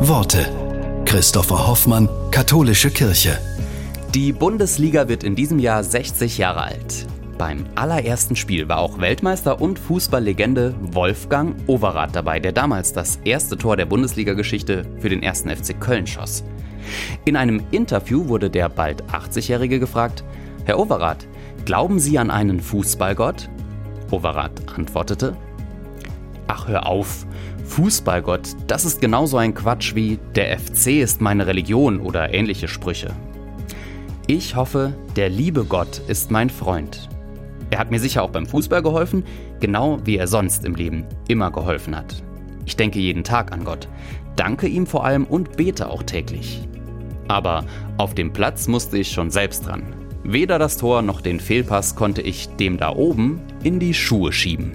Worte. Christopher Hoffmann, Katholische Kirche. Die Bundesliga wird in diesem Jahr 60 Jahre alt. Beim allerersten Spiel war auch Weltmeister und Fußballlegende Wolfgang Overath dabei, der damals das erste Tor der Bundesliga-Geschichte für den ersten FC Köln schoss. In einem Interview wurde der bald 80-Jährige gefragt, Herr Overath, glauben Sie an einen Fußballgott? Overath antwortete, Ach, hör auf. Fußballgott, das ist genauso ein Quatsch wie der FC ist meine Religion oder ähnliche Sprüche. Ich hoffe, der liebe Gott ist mein Freund. Er hat mir sicher auch beim Fußball geholfen, genau wie er sonst im Leben immer geholfen hat. Ich denke jeden Tag an Gott, danke ihm vor allem und bete auch täglich. Aber auf dem Platz musste ich schon selbst dran. Weder das Tor noch den Fehlpass konnte ich dem da oben in die Schuhe schieben.